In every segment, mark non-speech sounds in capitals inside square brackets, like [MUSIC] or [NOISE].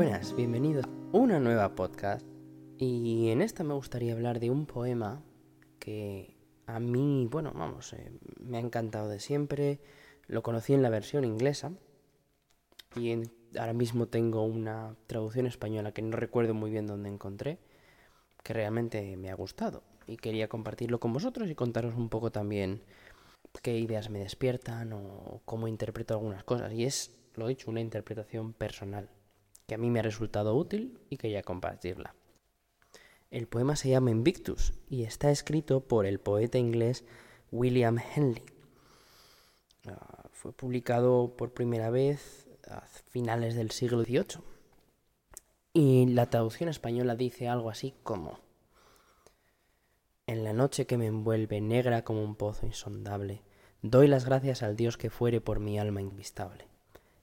Buenas, bienvenidos a una nueva podcast. Y en esta me gustaría hablar de un poema que a mí, bueno, vamos, eh, me ha encantado de siempre. Lo conocí en la versión inglesa y ahora mismo tengo una traducción española que no recuerdo muy bien dónde encontré, que realmente me ha gustado. Y quería compartirlo con vosotros y contaros un poco también qué ideas me despiertan o cómo interpreto algunas cosas. Y es, lo he dicho, una interpretación personal que a mí me ha resultado útil y quería compartirla. El poema se llama Invictus y está escrito por el poeta inglés William Henley. Ah, fue publicado por primera vez a finales del siglo XVIII. Y la traducción española dice algo así como En la noche que me envuelve negra como un pozo insondable, doy las gracias al Dios que fuere por mi alma invistable.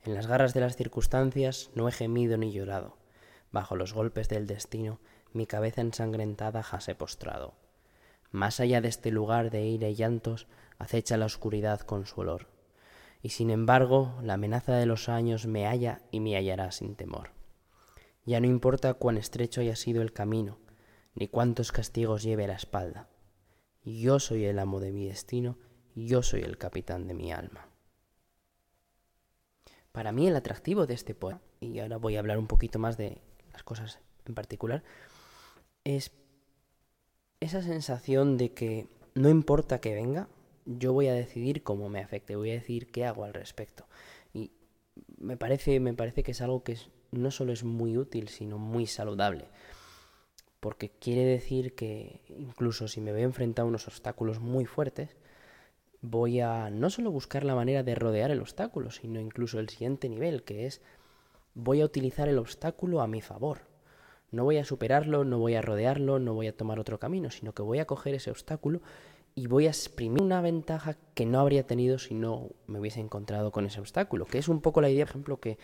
En las garras de las circunstancias no he gemido ni llorado. Bajo los golpes del destino, mi cabeza ensangrentada jase postrado. Más allá de este lugar de ira y llantos, acecha la oscuridad con su olor. Y sin embargo, la amenaza de los años me halla y me hallará sin temor. Ya no importa cuán estrecho haya sido el camino, ni cuántos castigos lleve la espalda. Yo soy el amo de mi destino, yo soy el capitán de mi alma. Para mí el atractivo de este poema, y ahora voy a hablar un poquito más de las cosas en particular, es esa sensación de que no importa que venga, yo voy a decidir cómo me afecte, voy a decir qué hago al respecto. Y me parece, me parece que es algo que no solo es muy útil, sino muy saludable. Porque quiere decir que incluso si me veo enfrentado a unos obstáculos muy fuertes, voy a no solo buscar la manera de rodear el obstáculo, sino incluso el siguiente nivel, que es voy a utilizar el obstáculo a mi favor. No voy a superarlo, no voy a rodearlo, no voy a tomar otro camino, sino que voy a coger ese obstáculo y voy a exprimir una ventaja que no habría tenido si no me hubiese encontrado con ese obstáculo, que es un poco la idea, por ejemplo, que,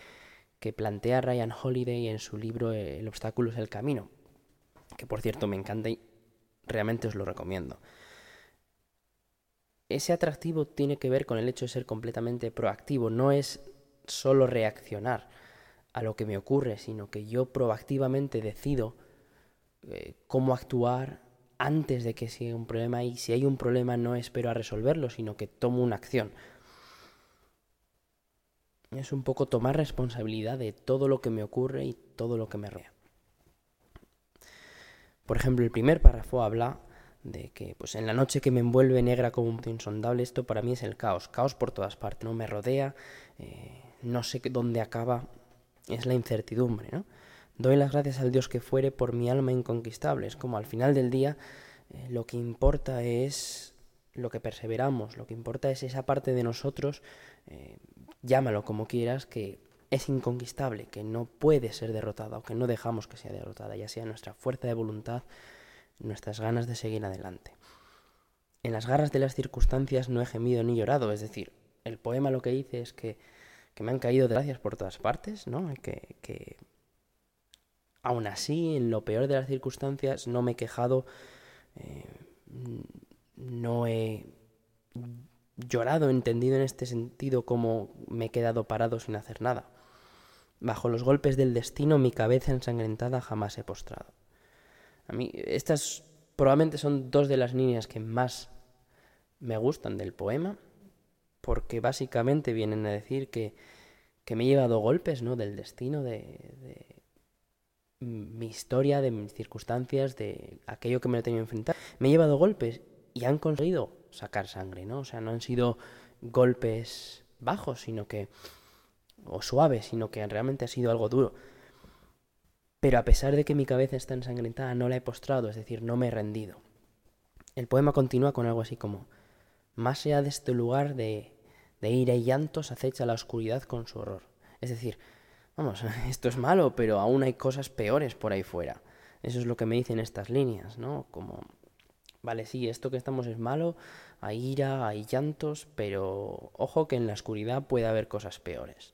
que plantea Ryan Holiday en su libro El obstáculo es el camino, que por cierto me encanta y realmente os lo recomiendo ese atractivo tiene que ver con el hecho de ser completamente proactivo, no es solo reaccionar a lo que me ocurre, sino que yo proactivamente decido eh, cómo actuar antes de que sea un problema y si hay un problema no espero a resolverlo, sino que tomo una acción. Es un poco tomar responsabilidad de todo lo que me ocurre y todo lo que me rodea. Por ejemplo, el primer párrafo habla de que pues en la noche que me envuelve negra como un insondable, esto para mí es el caos, caos por todas partes, no me rodea, eh, no sé dónde acaba, es la incertidumbre, ¿no? Doy las gracias al Dios que fuere por mi alma inconquistable, es como al final del día eh, lo que importa es lo que perseveramos, lo que importa es esa parte de nosotros, eh, llámalo como quieras, que es inconquistable, que no puede ser derrotada o que no dejamos que sea derrotada, ya sea nuestra fuerza de voluntad, nuestras ganas de seguir adelante. En las garras de las circunstancias no he gemido ni llorado, es decir, el poema lo que dice es que, me han caído desgracias por todas partes, ¿no? Que, que aún así, en lo peor de las circunstancias, no me he quejado, eh, no he llorado, entendido en este sentido como me he quedado parado sin hacer nada. Bajo los golpes del destino mi cabeza ensangrentada jamás he postrado. A mí estas probablemente son dos de las líneas que más me gustan del poema, porque básicamente vienen a decir que, que me he llevado golpes, ¿no? Del destino, de, de mi historia, de mis circunstancias, de aquello que me he tenido que enfrentar. Me he llevado golpes y han conseguido sacar sangre, ¿no? O sea, no han sido golpes bajos, sino que o suaves, sino que realmente ha sido algo duro. Pero a pesar de que mi cabeza está ensangrentada, no la he postrado, es decir, no me he rendido. El poema continúa con algo así como, más allá de este lugar de, de ira y llantos acecha la oscuridad con su horror. Es decir, vamos, [LAUGHS] esto es malo, pero aún hay cosas peores por ahí fuera. Eso es lo que me dicen estas líneas, ¿no? Como, vale, sí, esto que estamos es malo, hay ira, hay llantos, pero ojo que en la oscuridad puede haber cosas peores.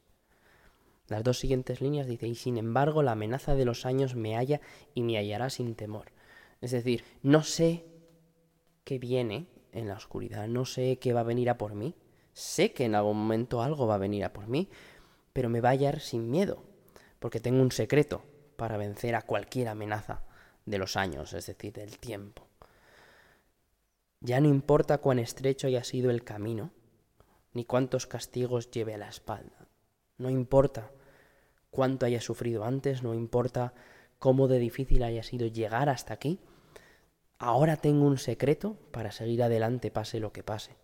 Las dos siguientes líneas dice, y sin embargo la amenaza de los años me halla y me hallará sin temor. Es decir, no sé qué viene en la oscuridad, no sé qué va a venir a por mí, sé que en algún momento algo va a venir a por mí, pero me va a hallar sin miedo, porque tengo un secreto para vencer a cualquier amenaza de los años, es decir, del tiempo. Ya no importa cuán estrecho haya sido el camino, ni cuántos castigos lleve a la espalda. No importa cuánto haya sufrido antes, no importa cómo de difícil haya sido llegar hasta aquí. Ahora tengo un secreto para seguir adelante pase lo que pase.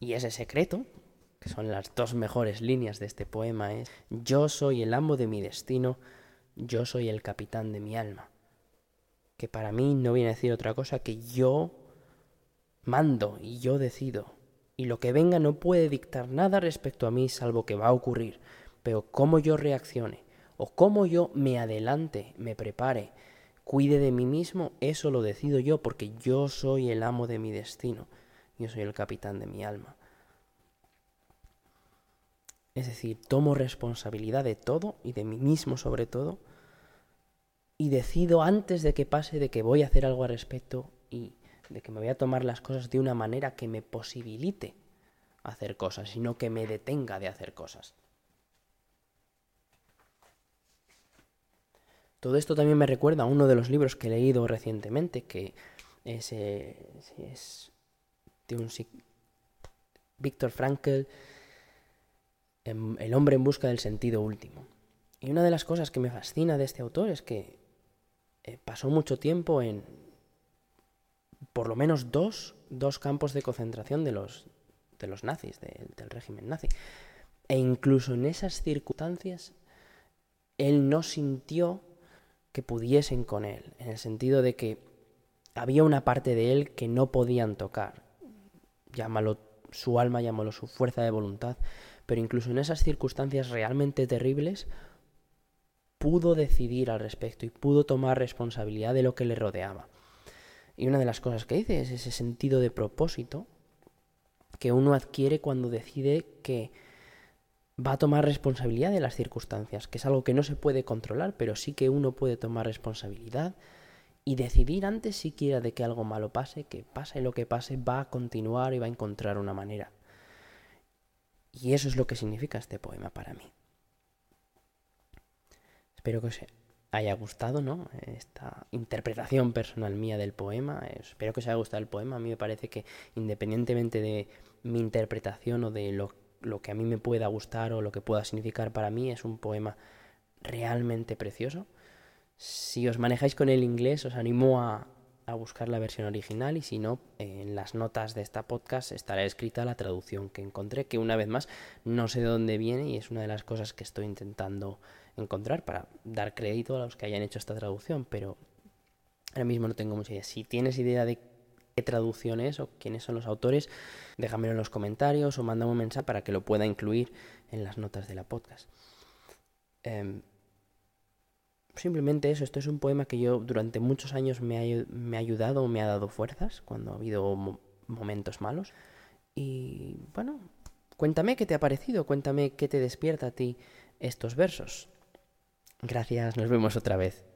Y ese secreto, que son las dos mejores líneas de este poema, es Yo soy el amo de mi destino, yo soy el capitán de mi alma. Que para mí no viene a decir otra cosa que yo mando y yo decido. Y lo que venga no puede dictar nada respecto a mí salvo que va a ocurrir. Pero cómo yo reaccione o cómo yo me adelante, me prepare, cuide de mí mismo, eso lo decido yo porque yo soy el amo de mi destino. Yo soy el capitán de mi alma. Es decir, tomo responsabilidad de todo y de mí mismo sobre todo y decido antes de que pase de que voy a hacer algo al respecto y de que me voy a tomar las cosas de una manera que me posibilite hacer cosas, sino que me detenga de hacer cosas. Todo esto también me recuerda a uno de los libros que he leído recientemente, que es, eh, de un Víctor Frankl, em, El hombre en busca del sentido último. Y una de las cosas que me fascina de este autor es que eh, pasó mucho tiempo en por lo menos dos, dos campos de concentración de los, de los nazis, del régimen nazi. E incluso en esas circunstancias, él no sintió que pudiesen con él, en el sentido de que había una parte de él que no podían tocar. Llámalo su alma, llámalo su fuerza de voluntad, pero incluso en esas circunstancias realmente terribles, pudo decidir al respecto y pudo tomar responsabilidad de lo que le rodeaba. Y una de las cosas que dice es ese sentido de propósito que uno adquiere cuando decide que va a tomar responsabilidad de las circunstancias, que es algo que no se puede controlar, pero sí que uno puede tomar responsabilidad y decidir antes siquiera de que algo malo pase, que pase lo que pase, va a continuar y va a encontrar una manera. Y eso es lo que significa este poema para mí. Espero que os haya gustado, ¿no? Esta interpretación personal mía del poema. Espero que os haya gustado el poema. A mí me parece que independientemente de mi interpretación o de lo, lo que a mí me pueda gustar o lo que pueda significar para mí, es un poema realmente precioso. Si os manejáis con el inglés, os animo a, a buscar la versión original y si no, en las notas de esta podcast estará escrita la traducción que encontré, que una vez más no sé de dónde viene y es una de las cosas que estoy intentando encontrar para dar crédito a los que hayan hecho esta traducción, pero ahora mismo no tengo mucha idea. Si tienes idea de qué traducción es o quiénes son los autores, déjamelo en los comentarios o mándame un mensaje para que lo pueda incluir en las notas de la podcast. Em, simplemente eso, esto es un poema que yo durante muchos años me ha, me ha ayudado, me ha dado fuerzas cuando ha habido momentos malos. Y bueno, cuéntame qué te ha parecido, cuéntame qué te despierta a ti estos versos. Gracias, nos vemos otra vez.